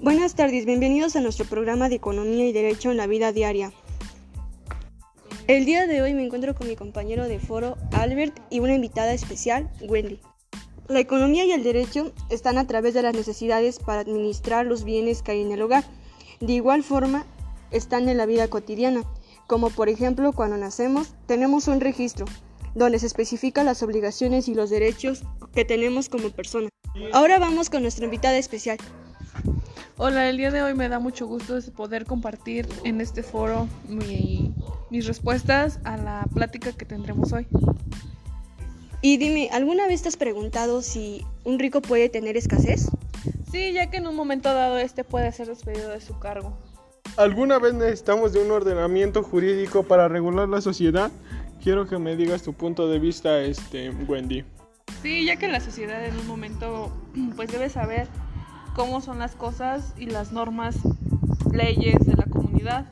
Buenas tardes, bienvenidos a nuestro programa de Economía y Derecho en la Vida Diaria. El día de hoy me encuentro con mi compañero de foro, Albert, y una invitada especial, Wendy. La economía y el derecho están a través de las necesidades para administrar los bienes que hay en el hogar. De igual forma, están en la vida cotidiana, como por ejemplo cuando nacemos tenemos un registro donde se especifican las obligaciones y los derechos que tenemos como persona. Ahora vamos con nuestra invitada especial. Hola, el día de hoy me da mucho gusto poder compartir en este foro mis respuestas a la plática que tendremos hoy. Y dime, ¿alguna vez te has preguntado si un rico puede tener escasez? Sí, ya que en un momento dado este puede ser despedido de su cargo. ¿Alguna vez necesitamos de un ordenamiento jurídico para regular la sociedad? Quiero que me digas tu punto de vista, este, Wendy. Sí, ya que la sociedad en un momento pues debe saber cómo son las cosas y las normas, leyes de la comunidad.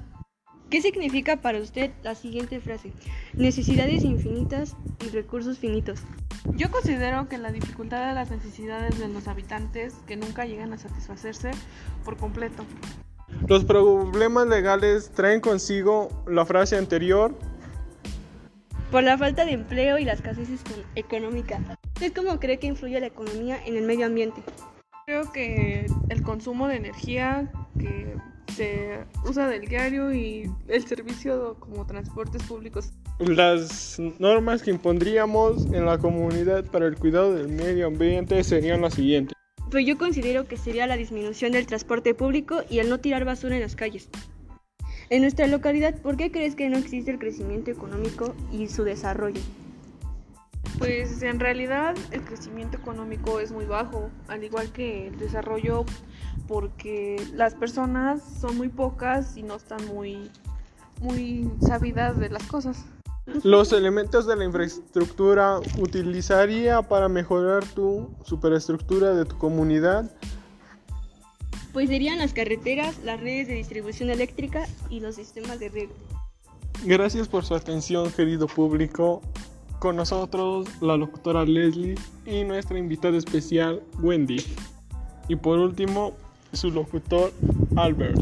¿Qué significa para usted la siguiente frase? Necesidades infinitas y recursos finitos. Yo considero que la dificultad de las necesidades de los habitantes que nunca llegan a satisfacerse por completo. Los problemas legales traen consigo la frase anterior. Por la falta de empleo y la escasez económica. ¿Usted cómo cree que influye la economía en el medio ambiente? Creo que el consumo de energía que se usa del diario y el servicio como transportes públicos. Las normas que impondríamos en la comunidad para el cuidado del medio ambiente serían las siguientes. Pues yo considero que sería la disminución del transporte público y el no tirar basura en las calles. En nuestra localidad, ¿por qué crees que no existe el crecimiento económico y su desarrollo? Pues en realidad el crecimiento económico es muy bajo, al igual que el desarrollo, porque las personas son muy pocas y no están muy, muy sabidas de las cosas. Los elementos de la infraestructura utilizaría para mejorar tu superestructura de tu comunidad. Pues serían las carreteras, las redes de distribución eléctrica y los sistemas de riego. Gracias por su atención, querido público. Con nosotros la locutora Leslie y nuestra invitada especial Wendy. Y por último, su locutor Albert.